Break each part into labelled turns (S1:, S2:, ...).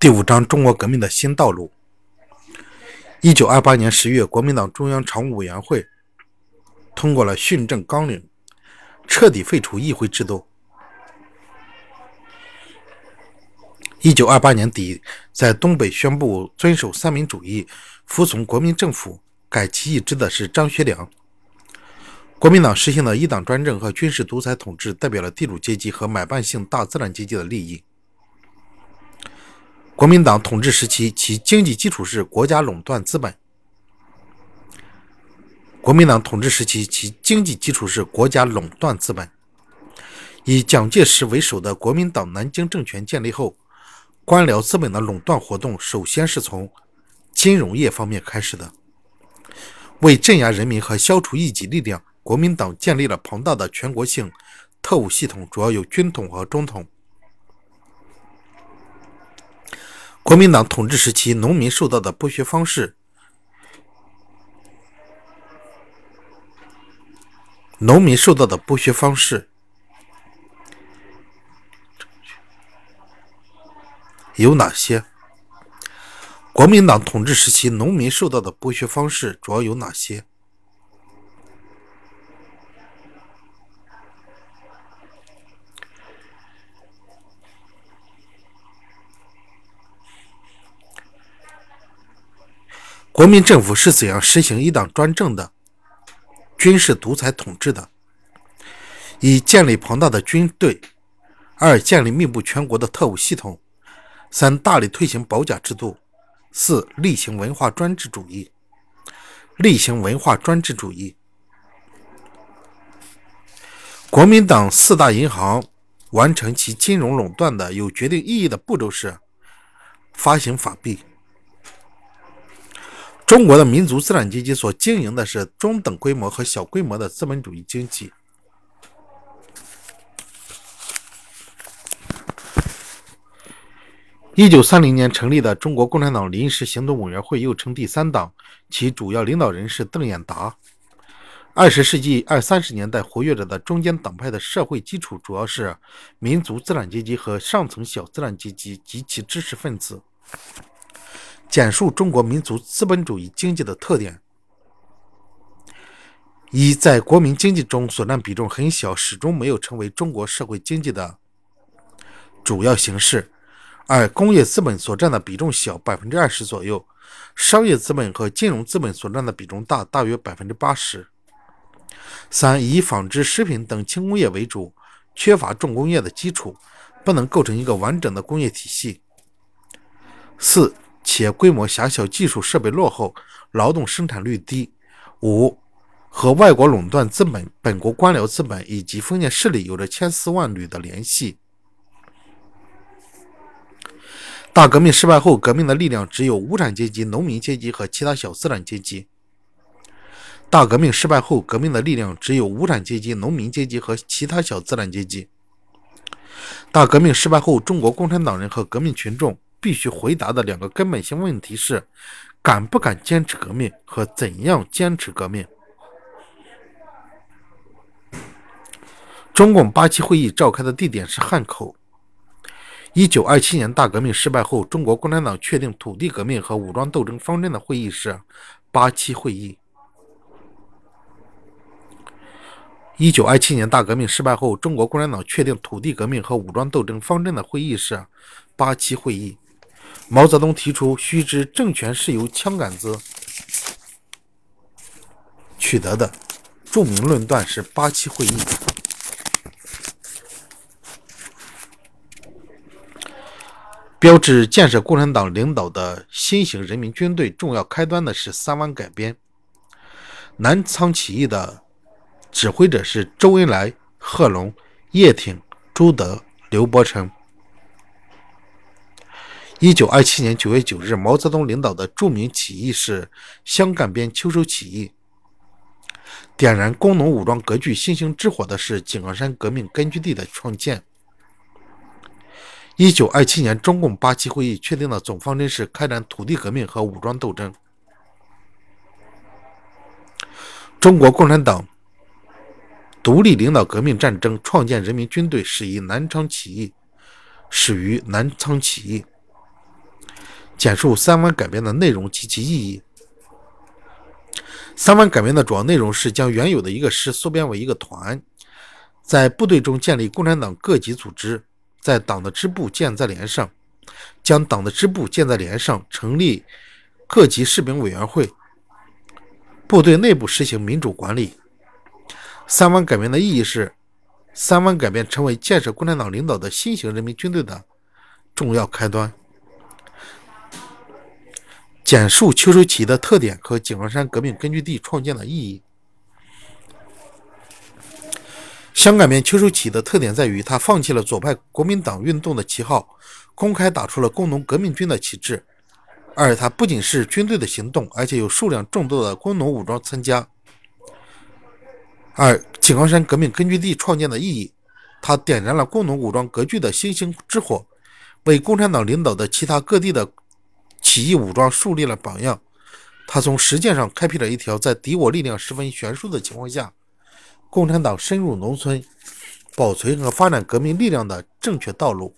S1: 第五章中国革命的新道路。一九二八年十月，国民党中央常务委员会通过了训政纲领，彻底废除议会制度。一九二八年底，在东北宣布遵守三民主义、服从国民政府、改旗易帜的是张学良。国民党实行的一党专政和军事独裁统治，代表了地主阶级和买办性大资产阶级的利益。国民党统治时期，其经济基础是国家垄断资本。国民党统治时期，其经济基础是国家垄断资本。以蒋介石为首的国民党南京政权建立后，官僚资本的垄断活动首先是从金融业方面开始的。为镇压人民和消除异己力量，国民党建立了庞大的全国性特务系统，主要有军统和中统。国民党统治时期，农民受到的剥削方式，农民受到的剥削方式有哪些？国民党统治时期，农民受到的剥削方式主要有哪些？国民政府是怎样实行一党专政的、军事独裁统治的？一、建立庞大的军队；二、建立密布全国的特务系统；三、大力推行保甲制度；四、厉行文化专制主义。厉行文化专制主义。国民党四大银行完成其金融垄断的有决定意义的步骤是：发行法币。中国的民族资产阶级所经营的是中等规模和小规模的资本主义经济。一九三零年成立的中国共产党临时行动委员会，又称第三党，其主要领导人是邓演达。二十世纪二三十年代活跃着的中间党派的社会基础，主要是民族资产阶级和上层小资产阶级及其知识分子。简述中国民族资本主义经济的特点：一，在国民经济中所占比重很小，始终没有成为中国社会经济的主要形式；二，工业资本所占的比重小，百分之二十左右；商业资本和金融资本所占的比重大，大约百分之八十；三，以纺织、食品等轻工业为主，缺乏重工业的基础，不能构成一个完整的工业体系；四。且规模狭小，技术设备落后，劳动生产率低。五、和外国垄断资本、本国官僚资本以及封建势力有着千丝万缕的联系。大革命失败后，革命的力量只有无产阶级、农民阶级和其他小资产阶级。大革命失败后，革命的力量只有无产阶级、农民阶级和其他小资产阶级。大革命失败后，中国共产党人和革命群众。必须回答的两个根本性问题是：敢不敢坚持革命和怎样坚持革命？中共八七会议召开的地点是汉口。一九二七年大革命失败后，中国共产党确定土地革命和武装斗争方针的会议是八七会议。一九二七年大革命失败后，中国共产党确定土地革命和武装斗争方针的会议是八七会议。毛泽东提出，须知政权是由枪杆子取得的。著名论断是八七会议。标志建设共产党领导的新型人民军队重要开端的是三湾改编。南昌起义的指挥者是周恩来、贺龙、叶挺、朱德、刘伯承。一九二七年九月九日，毛泽东领导的著名起义是湘赣边秋收起义。点燃工农武装割据星星之火的是井冈山革命根据地的创建。一九二七年，中共八七会议确定的总方针是开展土地革命和武装斗争。中国共产党独立领导革命战争，创建人民军队，始于南昌起义，始于南昌起义。简述三湾改编的内容及其意义。三湾改编的主要内容是将原有的一个师缩编为一个团，在部队中建立共产党各级组织，在党的支部建在连上，将党的支部建在连上，成立各级士兵委员会，部队内部实行民主管理。三湾改编的意义是，三湾改编成为建设共产党领导的新型人民军队的重要开端。简述秋收起义的特点和井冈山革命根据地创建的意义。香港面秋收起义的特点在于，他放弃了左派国民党运动的旗号，公开打出了工农革命军的旗帜。二，它不仅是军队的行动，而且有数量众多的工农武装参加。二，井冈山革命根据地创建的意义，它点燃了工农武装割据的星星之火，为共产党领导的其他各地的。起义武装树立了榜样，他从实践上开辟了一条在敌我力量十分悬殊的情况下，共产党深入农村、保存和发展革命力量的正确道路。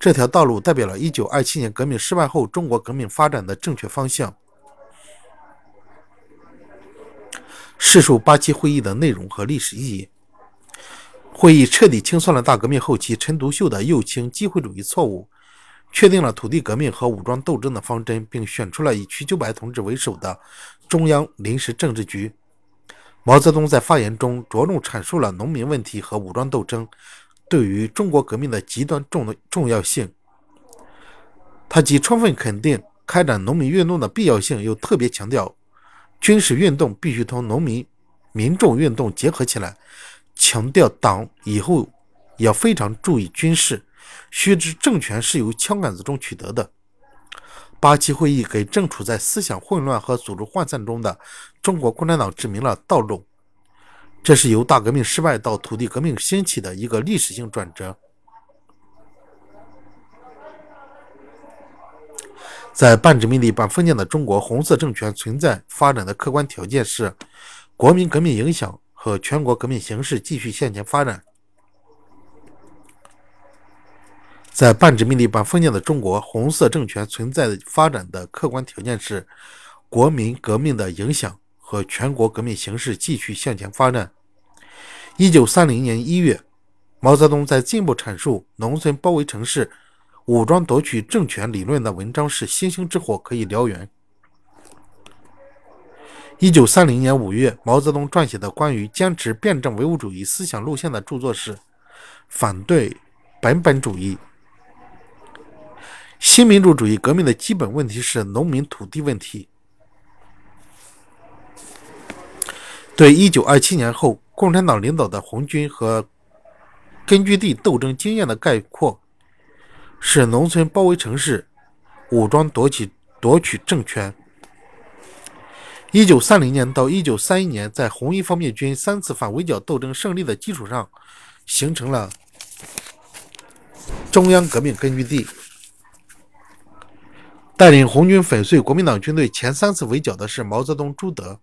S1: 这条道路代表了1927年革命失败后中国革命发展的正确方向。试述八七会议的内容和历史意义。会议彻底清算了大革命后期陈独秀的右倾机会主义错误。确定了土地革命和武装斗争的方针，并选出了以瞿秋白同志为首的中央临时政治局。毛泽东在发言中着重阐述了农民问题和武装斗争对于中国革命的极端重的重要性。他既充分肯定开展农民运动的必要性，又特别强调军事运动必须同农民民众运动结合起来，强调党以后要非常注意军事。须知政权是由枪杆子中取得的。八七会议给正处在思想混乱和组织涣散中的中国共产党指明了道路。这是由大革命失败到土地革命兴起的一个历史性转折。在半殖民地半封建的中国，红色政权存在发展的客观条件是国民革命影响和全国革命形势继续向前发展。在半殖民地半封建的中国，红色政权存在发展的客观条件是国民革命的影响和全国革命形势继续向前发展。一九三零年一月，毛泽东在进一步阐述农村包围城市、武装夺取政权理论的文章是“星星之火可以燎原”。一九三零年五月，毛泽东撰写的关于坚持辩证唯物主义思想路线的著作是《反对本本主义》。新民主主义革命的基本问题是农民土地问题。对一九二七年后共产党领导的红军和根据地斗争经验的概括是：农村包围城市，武装夺取夺取政权。一九三零年到一九三一年，在红一方面军三次反围剿斗争胜利的基础上，形成了中央革命根据地。带领红军粉碎国民党军队前三次围剿的是毛泽东、朱德。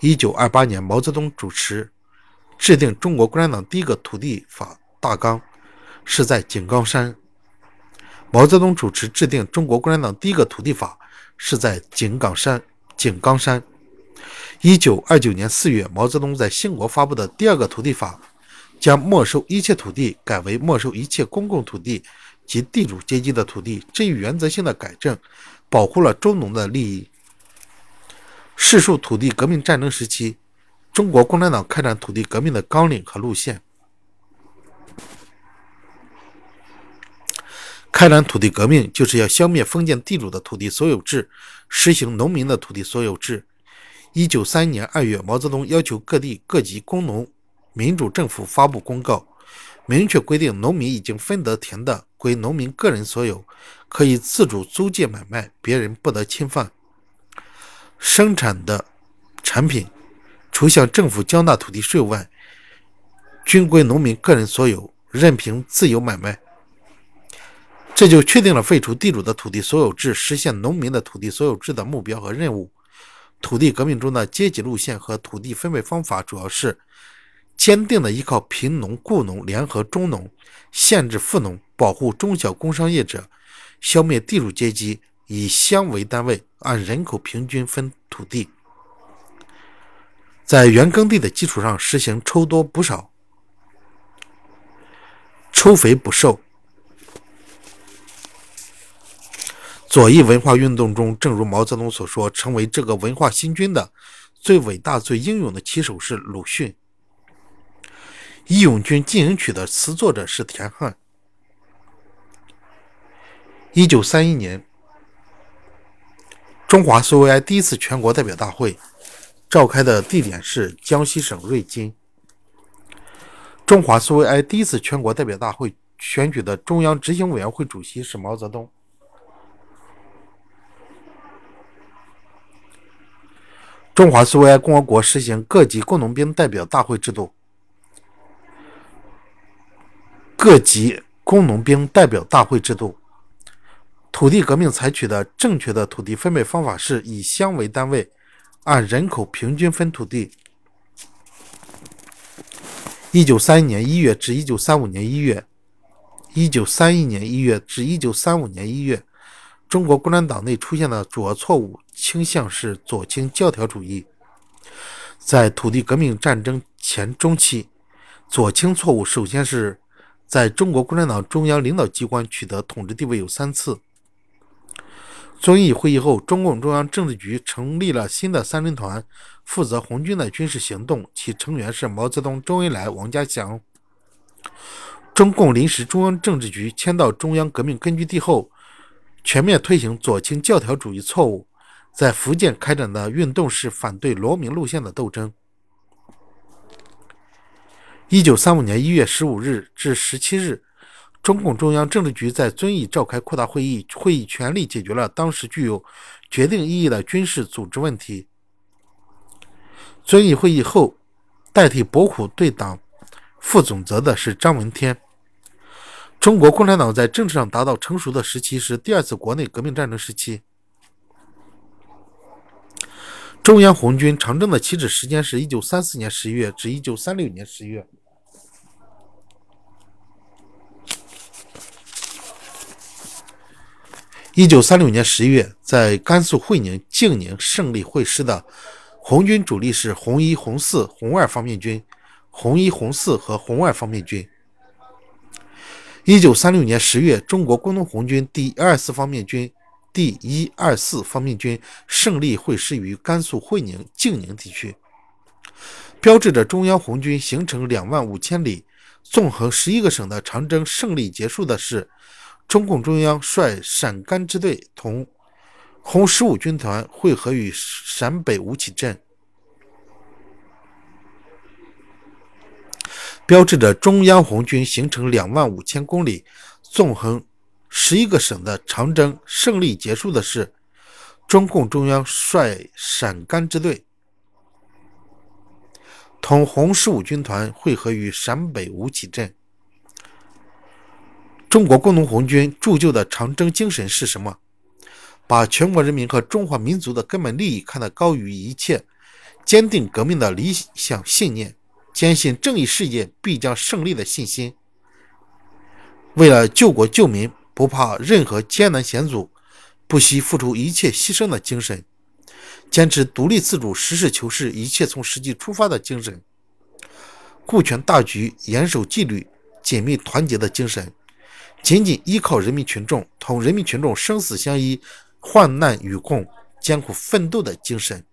S1: 一九二八年，毛泽东主持制定中国共产党第一个土地法大纲，是在井冈山。毛泽东主持制定中国共产党第一个土地法，是在井冈山。井冈山。一九二九年四月，毛泽东在兴国发布的第二个土地法，将没收一切土地改为没收一切公共土地。及地主阶级的土地，这一原则性的改正，保护了中农的利益。世述土地革命战争时期，中国共产党开展土地革命的纲领和路线。开展土地革命，就是要消灭封建地主的土地所有制，实行农民的土地所有制。一九三一年二月，毛泽东要求各地各级工农民主政府发布公告。明确规定，农民已经分得田的归农民个人所有，可以自主租借买卖，别人不得侵犯。生产的产品，除向政府交纳土地税外，均归农民个人所有，任凭自由买卖。这就确定了废除地主的土地所有制，实现农民的土地所有制的目标和任务。土地革命中的阶级路线和土地分配方法，主要是。坚定的依靠贫农、雇农联合中农，限制富农，保护中小工商业者，消灭地主阶级，以乡为单位，按人口平均分土地，在原耕地的基础上实行抽多补少、抽肥补瘦。左翼文化运动中，正如毛泽东所说，成为这个文化新军的最伟大、最英勇的旗手是鲁迅，《义勇军进行曲》的词作者是田汉。一九三一年，中华苏维埃第一次全国代表大会召开的地点是江西省瑞金。中华苏维埃第一次全国代表大会选举的中央执行委员会主席是毛泽东。中华苏维埃共和国实行各级工农兵代表大会制度。各级工农兵代表大会制度。土地革命采取的正确的土地分配方法是以乡为单位，按人口平均分土地。一九三一年一月至一九三五年一月，一九三一年一月至一九三五年一月。中国共产党内出现的主要错误倾向是左倾教条主义。在土地革命战争前中期，左倾错误首先是在中国共产党中央领导机关取得统治地位有三次。遵义会议后，中共中央政治局成立了新的三人团，负责红军的军事行动，其成员是毛泽东、周恩来、王家祥。中共临时中央政治局迁到中央革命根据地后。全面推行左倾教条主义错误，在福建开展的运动是反对罗明路线的斗争。一九三五年一月十五日至十七日，中共中央政治局在遵义召开扩大会议，会议全力解决了当时具有决定意义的军事组织问题。遵义会议后，代替伯虎对党负总责的是张闻天。中国共产党在政治上达到成熟的时期是第二次国内革命战争时期。中央红军长征的起止时间是一九三四年十一月至一九三六年十一月。一九三六年十一月，在甘肃会宁、静宁胜利会师的红军主力是红一、红四、红二方面军、红一、红四和红二方面军。一九三六年十月，中国工农红军第二四方面军、第一二四方面军胜利会师于甘肃会宁、静宁地区，标志着中央红军行程两万五千里、纵横十一个省的长征胜利结束的是，中共中央率陕甘支队同红十五军团会合于陕北吴起镇。标志着中央红军行程两万五千公里、纵横十一个省的长征胜利结束的是，中共中央率陕甘支队同红十五军团会合于陕北吴起镇。中国工农红军铸就的长征精神是什么？把全国人民和中华民族的根本利益看得高于一切，坚定革命的理想信念。坚信正义事业必将胜利的信心，为了救国救民，不怕任何艰难险阻，不惜付出一切牺牲的精神，坚持独立自主、实事求是、一切从实际出发的精神，顾全大局、严守纪律、紧密团结的精神，紧紧依靠人民群众，同人民群众生死相依、患难与共、艰苦奋斗的精神。